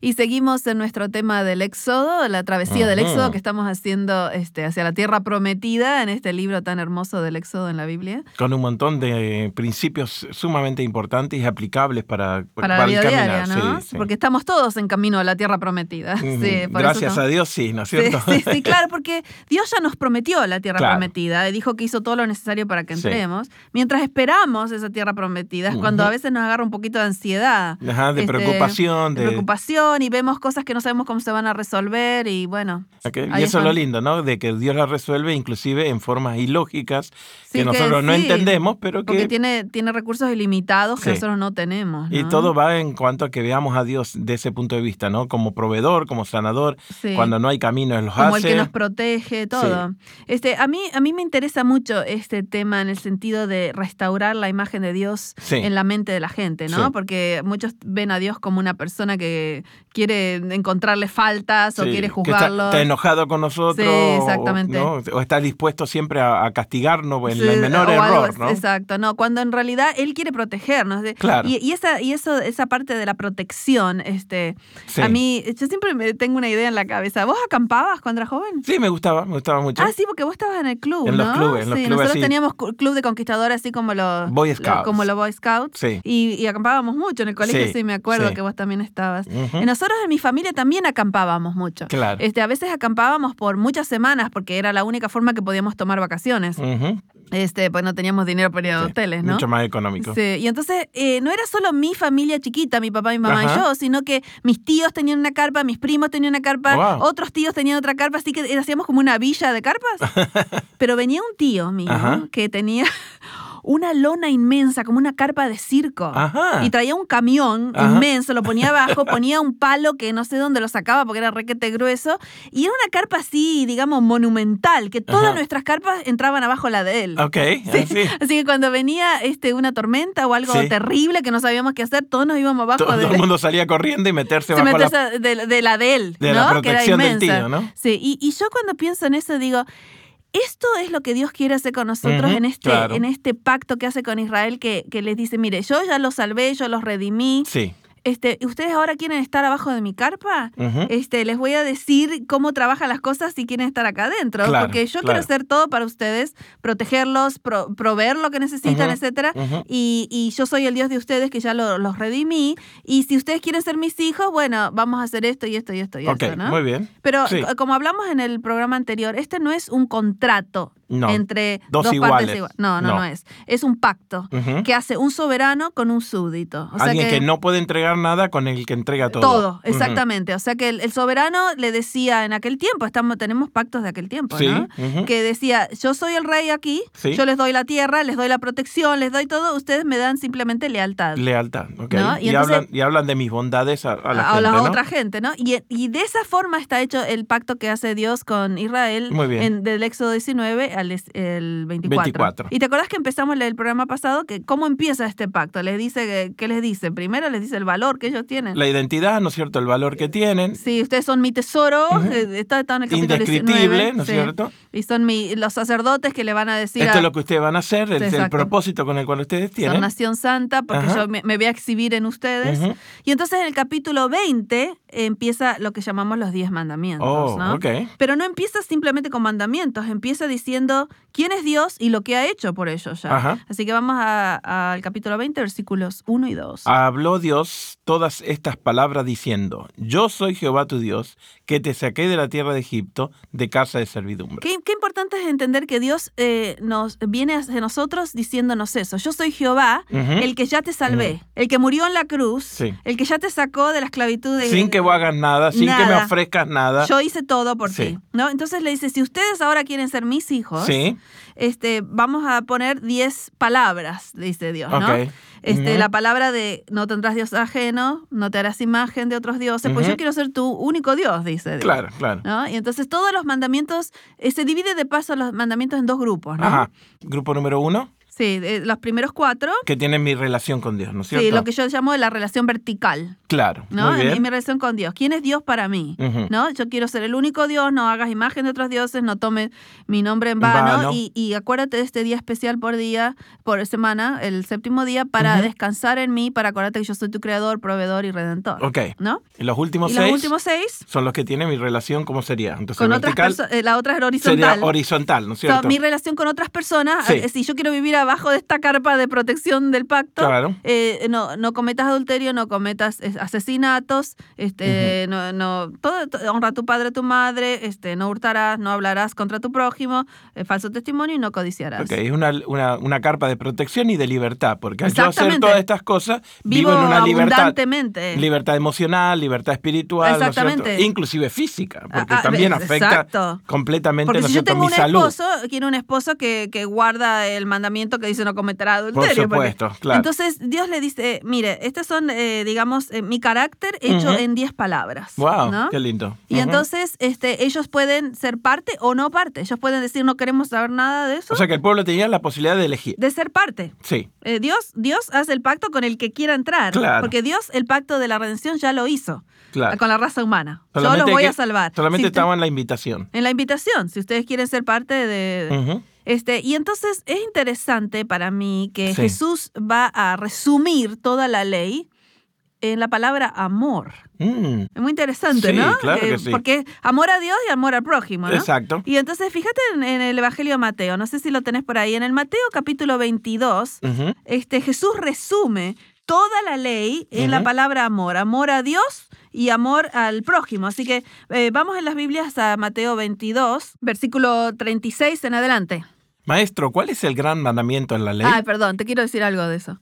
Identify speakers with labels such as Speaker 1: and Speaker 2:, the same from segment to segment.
Speaker 1: Y seguimos en nuestro tema del Éxodo, la travesía del Éxodo que estamos haciendo este, hacia la tierra prometida en este libro tan hermoso del Éxodo en la Biblia.
Speaker 2: Con un montón de principios sumamente importantes y aplicables para,
Speaker 1: para, la vida diaria, ¿no? Porque estamos todos en camino a la tierra prometida.
Speaker 2: Gracias a Dios, sí, ¿no es cierto?
Speaker 1: Sí, sí, claro, porque Dios ya nos prometió la tierra prometida y dijo que hizo todo lo necesario para que entremos. Mientras esperamos esa tierra prometida, es cuando a veces nos agarra un poquito de ansiedad.
Speaker 2: Ajá, de
Speaker 1: este,
Speaker 2: preocupación.
Speaker 1: De, preocupación y vemos cosas que no sabemos cómo se van a resolver y bueno.
Speaker 2: Y eso es lo lindo, ¿no? De que Dios las resuelve inclusive en formas ilógicas que nosotros no entendemos, pero que...
Speaker 1: Porque tiene, tiene recursos ilimitados que nosotros no tenemos.
Speaker 2: Y todo va en cuanto a que veamos a Dios de ese punto de vista, ¿no? Como proveedor, como sanador, cuando no hay camino, Él los
Speaker 1: como
Speaker 2: hace.
Speaker 1: el que nos protege, todo. Este, a, mí, a mí me interesa mucho este tema en el sentido de restaurar la imagen de Dios en la mente de la gente, ¿no? Porque muchos ven a Dios como una persona que, quiere encontrarle faltas o quiere juzgarlo.
Speaker 2: Está, enojado con nosotros.
Speaker 1: Sí, exactamente.
Speaker 2: O, está dispuesto siempre a, castigarnos en el menor error, ¿no?
Speaker 1: Exacto, no, cuando en realidad él quiere protegernos.
Speaker 2: Claro.
Speaker 1: Y, esa, y eso, esa parte de la protección, este, a mí, yo siempre me tengo una idea en la cabeza. ¿Vos acampabas cuando eras joven?
Speaker 2: Sí, me gustaba, me gustaba mucho.
Speaker 1: Ah, sí, porque vos estabas en el club,
Speaker 2: en
Speaker 1: ¿no?
Speaker 2: Los clubes, en los
Speaker 1: sí,
Speaker 2: clubes
Speaker 1: nosotros teníamos club de conquistadores así como los
Speaker 2: Boy Scouts.
Speaker 1: como los Boy Scouts.
Speaker 2: Sí.
Speaker 1: Y, acampábamos mucho en el colegio, sí, me acuerdo que vos también estabas. Y nosotros en mi familia también acampábamos mucho.
Speaker 2: Claro.
Speaker 1: Este, a veces acampábamos por muchas semanas porque era la única forma que podíamos tomar vacaciones. Este, pues no teníamos dinero para ir a hoteles, ¿no?
Speaker 2: Mucho más económico.
Speaker 1: Sí, y entonces eh, no era solo mi familia chiquita, mi papá, mi mamá y yo, sino que mis tíos tenían una carpa, mis primos tenían una carpa, otros tíos tenían otra carpa, así que hacíamos como una villa de carpas. Pero venía un tío mío que tenía una lona inmensa, como una carpa de circo. Y traía un camión inmenso, lo ponía abajo, ponía un palo que no sé dónde lo sacaba porque era requete grueso. Y era una carpa así, digamos, monumental, que todas nuestras carpas entraban abajo la de él.
Speaker 2: Ok,
Speaker 1: Así que cuando venía este, una tormenta o algo terrible que no sabíamos qué hacer, todos nos íbamos abajo.
Speaker 2: Todo,
Speaker 1: de...
Speaker 2: todo el mundo salía corriendo y meterse bajo
Speaker 1: la... de, la de él,
Speaker 2: de
Speaker 1: ¿no?
Speaker 2: la protección
Speaker 1: que era
Speaker 2: del tío, ¿no?
Speaker 1: Sí, y, y yo cuando pienso en eso digo, esto es lo que Dios quiere hacer con nosotros en, este, en este pacto que hace con Israel, que, que les dice, mire, yo ya los salvé, yo los redimí.
Speaker 2: Sí
Speaker 1: este, ¿ustedes ahora quieren estar abajo de mi carpa? este, les voy a decir cómo trabajan las cosas si quieren estar acá adentro. porque yo quiero hacer todo para ustedes, protegerlos, proveer lo que necesitan, etcétera. y, y, yo soy el Dios de ustedes que ya los redimí. Y si ustedes quieren ser mis hijos, bueno, vamos a hacer esto y esto y esto y esto, ¿no?
Speaker 2: Muy bien.
Speaker 1: Pero como hablamos en el programa anterior, este no es un contrato entre
Speaker 2: dos,
Speaker 1: partes iguales. No, no, no, es. Es un pacto que hace un soberano con un súbdito.
Speaker 2: Alguien que, no puede entregar nada con el que entrega todo.
Speaker 1: Todo, exactamente. O sea que el, soberano le decía en aquel tiempo, estamos, tenemos pactos de aquel tiempo, ¿no? Que decía, yo soy el rey aquí, yo les doy la tierra, les doy la protección, les doy todo, ustedes me dan simplemente lealtad.
Speaker 2: Lealtad, ok. Y, hablan, y, hablan, de mis bondades a, la,
Speaker 1: a
Speaker 2: la
Speaker 1: otra gente, ¿no? Y, y, de esa forma está hecho el pacto que hace Dios con Israel En, del Éxodo 19 al el 24. Y te acuerdas que empezamos el programa pasado que cómo empieza este pacto. Les dice, ¿qué les dice? Primero les dice el valor que ellos tienen.
Speaker 2: La identidad, ¿no es cierto? El valor que tienen.
Speaker 1: Sí, ustedes son mi tesoro. Eh, está, en el capítulo
Speaker 2: Indescriptible, ¿no es cierto?
Speaker 1: Y son mi, los sacerdotes que le van a decir.
Speaker 2: Esto es lo que ustedes van a hacer, el, el, propósito con el cual ustedes tienen.
Speaker 1: Son nación santa porque yo me, voy a exhibir en ustedes. Y entonces en el capítulo 20 empieza lo que llamamos los 10 mandamientos.
Speaker 2: Oh,
Speaker 1: ¿no? Pero no empieza simplemente con mandamientos, empieza diciendo quién es Dios y lo que ha hecho por ellos ya. Así que vamos al capítulo 20, versículos 1 y 2.
Speaker 2: Habló Dios todas estas palabras diciendo, yo soy Jehová tu Dios, que te saqué de la tierra de Egipto, de casa de servidumbre.
Speaker 1: Qué, importante es entender que Dios eh, nos viene hacia nosotros diciéndonos eso. Yo soy Jehová, el que ya te salvé, el que murió en la cruz, el que ya te sacó de la esclavitud de
Speaker 2: Sin que vos hagas nada, sin que me ofrezcas nada.
Speaker 1: Yo hice todo por ti. ¿no? Entonces le dice, si ustedes ahora quieren ser mis hijos, este, vamos a poner 10 palabras, dice Dios. ¿no? Este, La palabra de no tendrás Dios ajeno, no te harás imagen de otros dioses, pues yo quiero ser tu único Dios, dice Dios.
Speaker 2: Claro, claro.
Speaker 1: Y entonces todos los mandamientos, eh, se divide de paso los mandamientos en dos grupos, ¿no?
Speaker 2: Ajá. Grupo número uno.
Speaker 1: Sí, los primeros cuatro.
Speaker 2: Que tienen mi relación con Dios, ¿no es cierto?
Speaker 1: Sí, lo que yo llamo la relación vertical.
Speaker 2: Claro.
Speaker 1: ¿no?
Speaker 2: Muy bien.
Speaker 1: Mi, relación con Dios. ¿Quién es Dios para mí? ¿No? Yo quiero ser el único Dios, no hagas imagen de otros dioses, no tomes mi nombre en vano. Y, acuérdate de este día especial por día, por semana, el séptimo día, para descansar en mí, para acordarte que yo soy tu creador, proveedor y redentor.
Speaker 2: Ok.
Speaker 1: ¿No?
Speaker 2: Y los últimos
Speaker 1: y
Speaker 2: seis.
Speaker 1: Los últimos seis.
Speaker 2: Son los que tienen mi relación, ¿cómo sería? Entonces,
Speaker 1: con
Speaker 2: vertical,
Speaker 1: otras eh, La otra es horizontal.
Speaker 2: Sería horizontal, ¿no es cierto?
Speaker 1: mi relación con otras personas. Eh, si yo quiero vivir abajo de esta carpa de protección del pacto. Eh, no, no cometas adulterio, no cometas asesinatos, este, no, no, todo, honra a tu padre, a tu madre, este, no hurtarás, no hablarás contra tu prójimo, eh, falso testimonio y no codiciarás.
Speaker 2: Ok, es una, una, una, carpa de protección y de libertad, porque al yo hacer todas estas cosas, vivo, en una libertad. Libertad emocional, libertad espiritual, Exactamente. inclusive física, porque ah, ah, también afecta completamente
Speaker 1: porque
Speaker 2: si
Speaker 1: yo tengo
Speaker 2: mi
Speaker 1: un
Speaker 2: salud.
Speaker 1: esposo, quiero un esposo que, que guarda el mandamiento que dice no cometerá adulterio.
Speaker 2: Por supuesto, claro.
Speaker 1: Entonces Dios le dice, mire, estos son, eh, digamos, eh, mi carácter hecho en 10 palabras.
Speaker 2: Wow, qué lindo.
Speaker 1: Y entonces este, ellos pueden ser parte o no parte. Ellos pueden decir, no queremos saber nada de eso.
Speaker 2: O sea que el pueblo tenía la posibilidad de elegir.
Speaker 1: De ser parte.
Speaker 2: Sí.
Speaker 1: Eh, Dios, Dios hace el pacto con el que quiera entrar.
Speaker 2: Claro.
Speaker 1: Porque Dios el pacto de la redención ya lo hizo. Claro. Con la raza humana. Yo los voy a salvar.
Speaker 2: Solamente estaba en la invitación.
Speaker 1: En la invitación. Si ustedes quieren ser parte de... Este, y entonces es interesante para mí que Jesús va a resumir toda la ley en la palabra amor.
Speaker 2: Mm.
Speaker 1: Es muy interesante, ¿no?
Speaker 2: Claro que sí.
Speaker 1: Porque amor a Dios y amor al prójimo, ¿no?
Speaker 2: Exacto.
Speaker 1: Y entonces fíjate en, el Evangelio de Mateo, no sé si lo tenés por ahí, en el Mateo capítulo 22, este, Jesús resume toda la ley en la palabra amor, amor a Dios y amor al prójimo. Así que eh, vamos en las Biblias a Mateo 22, versículo 36 en adelante.
Speaker 2: Maestro, ¿cuál es el gran mandamiento en la ley?
Speaker 1: Ay, perdón, te quiero decir algo de eso.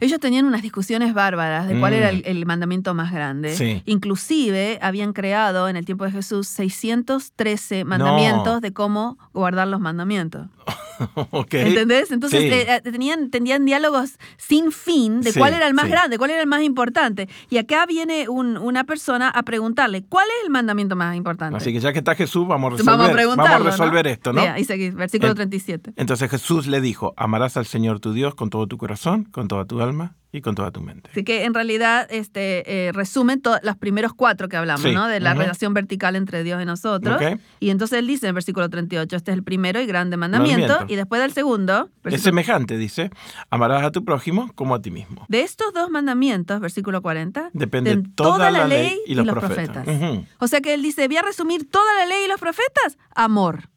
Speaker 1: Ellos tenían unas discusiones bárbaras de cuál era mm. el, mandamiento más grande. Inclusive habían creado en el tiempo de Jesús 613 mandamientos de cómo guardar los mandamientos. ¿Entendés? Entonces eh, eh, tenían, tenían diálogos sin fin de cuál era el más grande, cuál era el más importante. Y acá viene una persona a preguntarle, ¿cuál es el mandamiento más importante?
Speaker 2: Así que ya que está Jesús, vamos a resolver, vamos a resolver esto, ¿no?
Speaker 1: ahí seguís, versículo 37.
Speaker 2: Entonces Jesús le dijo, amarás al Señor tu Dios con todo tu corazón, con toda tu alma y con toda tu mente.
Speaker 1: Así que en realidad este, eh, resumen los primeros cuatro que hablamos, ¿no? De la relación vertical entre Dios y nosotros. Y entonces él dice en el versículo 38, este es el primero y grande mandamiento. Y después del segundo...
Speaker 2: Es semejante, dice, amarás a tu prójimo como a ti mismo.
Speaker 1: De estos dos mandamientos, versículo 40,
Speaker 2: depende toda, la, ley y los, profetas.
Speaker 1: O sea que él dice, voy a resumir toda la ley y los profetas, amor.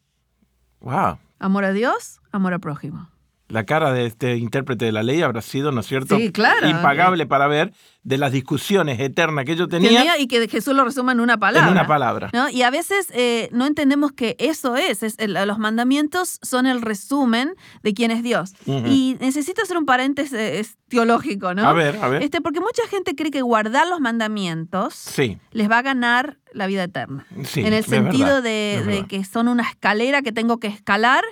Speaker 2: Wow.
Speaker 1: Amor a Dios, amor al prójimo
Speaker 2: la cara de este intérprete de la ley habrá sido, ¿no es cierto?
Speaker 1: Sí, claro.
Speaker 2: Impagable para ver de las discusiones eternas que yo tenía.
Speaker 1: tenía y que Jesús lo resuma en una palabra.
Speaker 2: En una palabra.
Speaker 1: ¿no? Y a veces eh, no entendemos que eso es, es los mandamientos son el resumen de quién es Dios. Y necesito hacer un paréntesis teológico, ¿no?
Speaker 2: A ver, a ver.
Speaker 1: Este, porque mucha gente cree que guardar los mandamientos
Speaker 2: sí.
Speaker 1: les va a ganar la vida eterna.
Speaker 2: Sí,
Speaker 1: en el sentido de, que son una escalera que tengo que escalar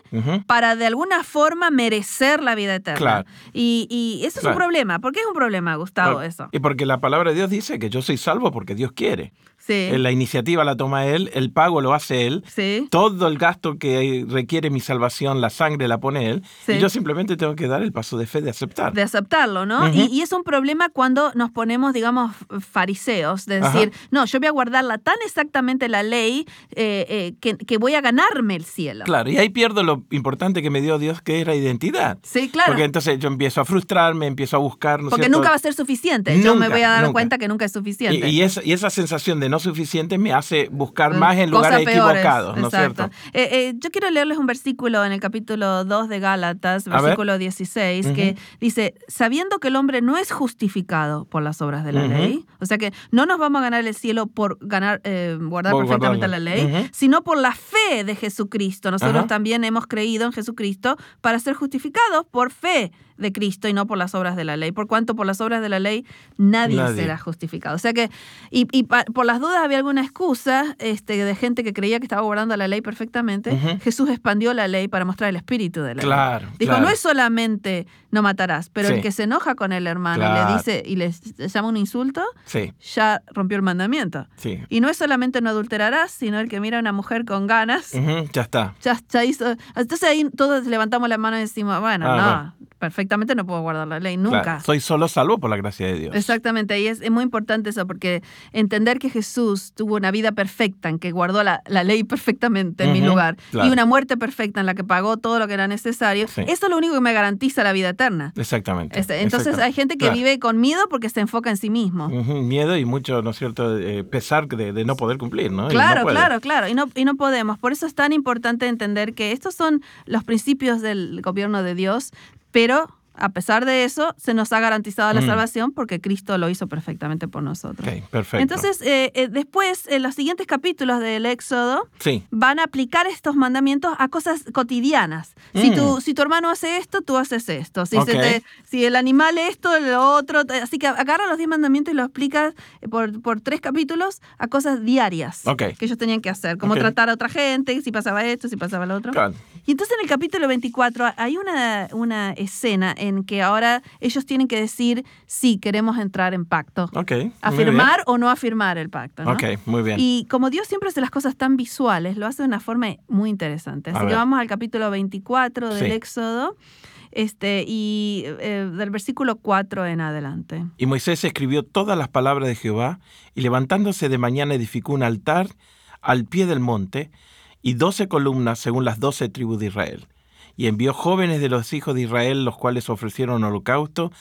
Speaker 1: para de alguna forma merecer la vida eterna.
Speaker 2: Claro.
Speaker 1: Y, eso es un problema. ¿Por qué es un problema, Gustavo, eso?
Speaker 2: Porque la palabra de Dios dice que yo soy salvo porque Dios quiere.
Speaker 1: Sí.
Speaker 2: La iniciativa la toma Él, el pago lo hace Él.
Speaker 1: Sí.
Speaker 2: Todo el gasto que requiere mi salvación, la sangre la pone Él. Y yo simplemente tengo que dar el paso de fe de aceptar.
Speaker 1: De aceptarlo, ¿no? y, es un problema cuando nos ponemos, digamos, fariseos, de decir, no, yo voy a guardarla tan exactamente la ley eh, eh, que, que, voy a ganarme el cielo.
Speaker 2: Claro, y ahí pierdo lo importante que me dio Dios, que es la identidad.
Speaker 1: Sí, claro.
Speaker 2: Porque entonces yo empiezo a frustrarme, empiezo a buscar.
Speaker 1: Porque nunca va a ser suficiente. yo me voy a dar cuenta que nunca es suficiente.
Speaker 2: Y, esa, y, esa, sensación de no suficiente me hace buscar más en lugares equivocados, ¿no es cierto?
Speaker 1: Eh, eh, yo quiero leerles un versículo en el capítulo 2 de Gálatas, versículo 16, que dice, sabiendo que el hombre no es justificado por las obras de la ley, o sea que no nos vamos a ganar el cielo por ganar, eh, guardar perfectamente la ley, sino por la fe de Jesucristo. Nosotros también hemos creído en Jesucristo para ser justificados por fe de Cristo y no por las obras de la ley. Por cuanto por las obras de la ley nadie, será justificado. O sea que, y, por las dudas había alguna excusa este, de gente que creía que estaba guardando la ley perfectamente. Jesús expandió la ley para mostrar el espíritu de la
Speaker 2: claro,
Speaker 1: ley. Dijo, no es solamente no matarás, pero el que se enoja con el hermano y le dice y le llama un insulto, ya rompió el mandamiento. Y no es solamente no adulterarás, sino el que mira a una mujer con ganas.
Speaker 2: ya está.
Speaker 1: Ya, hizo. Entonces ahí todos levantamos la mano y decimos, bueno, ah, no, perfectamente no puedo guardar la ley, nunca.
Speaker 2: Soy solo salvo por la gracia de Dios.
Speaker 1: Exactamente, y es, muy importante eso, porque entender que Jesús tuvo una vida perfecta, en que guardó la, ley perfectamente en mi lugar, y una muerte perfecta en la que pagó todo lo que era necesario, eso es lo único que me garantiza la vida eterna.
Speaker 2: Exactamente.
Speaker 1: Este, entonces hay gente que vive con miedo porque se enfoca en sí mismo.
Speaker 2: Miedo y mucho, ¿no es cierto?, eh, pesar de, no poder cumplir, ¿no?
Speaker 1: Claro, claro, claro, y no, y no podemos. Por eso es tan importante entender que estos son los principios del gobierno de Dios, pero a pesar de eso, se nos ha garantizado la mm. salvación porque Cristo lo hizo perfectamente por nosotros.
Speaker 2: perfecto.
Speaker 1: Entonces, eh, eh, después, en los siguientes capítulos del Éxodo, van a aplicar estos mandamientos a cosas cotidianas. Si, tu, mm. si tu hermano hace esto, tú haces esto. Si, si el animal esto, lo otro. Así que agarra los diez mandamientos y los explicas eh, por, por tres capítulos a cosas diarias que ellos tenían que hacer, como tratar a otra gente, si pasaba esto, si pasaba lo otro. Y entonces en el capítulo 24 hay una, una escena en que ahora ellos tienen que decir si queremos entrar en pacto. Afirmar o no afirmar el pacto.
Speaker 2: Ok, muy bien.
Speaker 1: Y como Dios siempre hace las cosas tan visuales, lo hace de una forma muy interesante. Así que vamos al capítulo 24 del Éxodo. Este, y eh, del versículo 4 en adelante.
Speaker 2: Y Moisés escribió todas las palabras de Jehová, y levantándose de mañana edificó un altar al pie del monte, y doce columnas según las doce tribus de Israel y envió jóvenes de los hijos de Israel, los cuales ofrecieron holocausto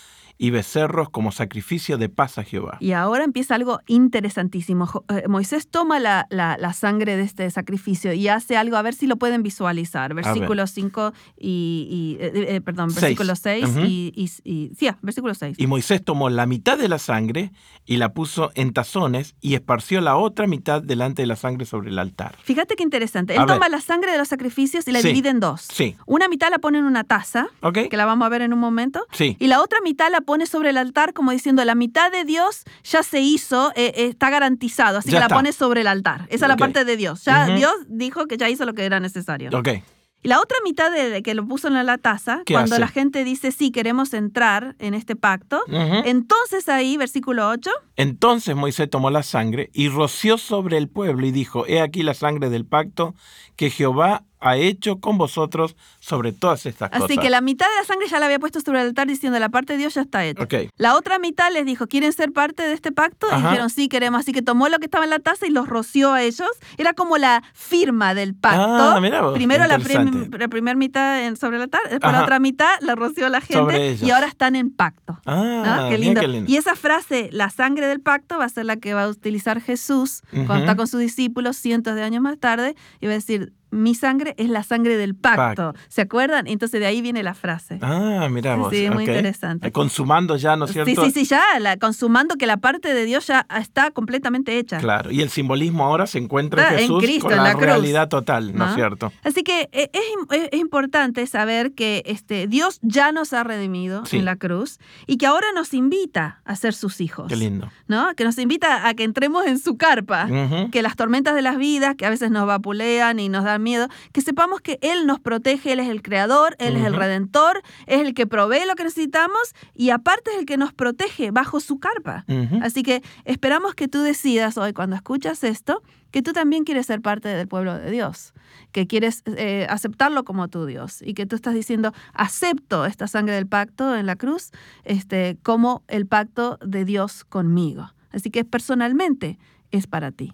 Speaker 2: y becerros como sacrificio de paz a Jehová.
Speaker 1: Y ahora empieza algo interesantísimo. Eh, Moisés toma la, la, sangre de este sacrificio y hace algo, a ver si lo pueden visualizar. Versículo 5 y, eh, eh, perdón, versículo 6 y, y, sí, ah, versículo 6.
Speaker 2: Y Moisés tomó la mitad de la sangre y la puso en tazones y esparció la otra mitad delante de la sangre sobre el altar.
Speaker 1: Fíjate qué interesante. Él toma la sangre de los sacrificios y la divide en dos.
Speaker 2: Sí.
Speaker 1: Una mitad la pone en una taza, que la vamos a ver en un momento.
Speaker 2: Sí.
Speaker 1: Y la otra mitad la pone sobre el altar como diciendo, la mitad de Dios ya se hizo, eh, eh, está garantizado, así que la pone sobre el altar. Esa es la parte de Dios. Ya Dios dijo que ya hizo lo que era necesario.
Speaker 2: Ok.
Speaker 1: Y la otra mitad de, que lo puso en la taza, cuando la gente dice, sí, queremos entrar en este pacto, entonces ahí, versículo 8.
Speaker 2: Entonces Moisés tomó la sangre y roció sobre el pueblo y dijo, he aquí la sangre del pacto que Jehová ha hecho con vosotros sobre todas estas
Speaker 1: cosas.
Speaker 2: Así
Speaker 1: que la mitad de la sangre ya la había puesto sobre el altar diciendo la parte de Dios ya está hecha. La otra mitad les dijo, ¿quieren ser parte de este pacto? Y dijeron, sí, queremos. Así que tomó lo que estaba en la taza y los roció a ellos. Era como la firma del pacto.
Speaker 2: Ah,
Speaker 1: Primero la, primera mitad sobre el altar, después la otra mitad la roció a la gente y ahora están en pacto.
Speaker 2: Ah, qué, lindo.
Speaker 1: Y esa frase, la sangre del pacto, va a ser la que va a utilizar Jesús cuando está con sus discípulos cientos de años más tarde y va a decir, mi sangre es la sangre del pacto. ¿Se acuerdan? Entonces de ahí viene la frase.
Speaker 2: Ah, mira
Speaker 1: Sí, muy interesante.
Speaker 2: Consumando ya, ¿no es cierto?
Speaker 1: Sí, sí, sí, ya, la, consumando que la parte de Dios ya está completamente hecha.
Speaker 2: Claro, y el simbolismo ahora se encuentra en Jesús con la, realidad total, ¿no, es cierto?
Speaker 1: Así que eh, es, es, importante saber que este, Dios ya nos ha redimido en la cruz y que ahora nos invita a ser sus hijos.
Speaker 2: Qué lindo.
Speaker 1: ¿No? Que nos invita a que entremos en su carpa, que las tormentas de las vidas, que a veces nos vapulean y nos dan miedo, que sepamos que Él nos protege, Él es el creador, Él es el redentor, es el que provee lo que necesitamos y aparte es el que nos protege bajo su carpa. Así que esperamos que tú decidas hoy cuando escuchas esto, que tú también quieres ser parte del pueblo de Dios, que quieres eh, aceptarlo como tu Dios y que tú estás diciendo, acepto esta sangre del pacto en la cruz este, como el pacto de Dios conmigo. Así que personalmente es para ti.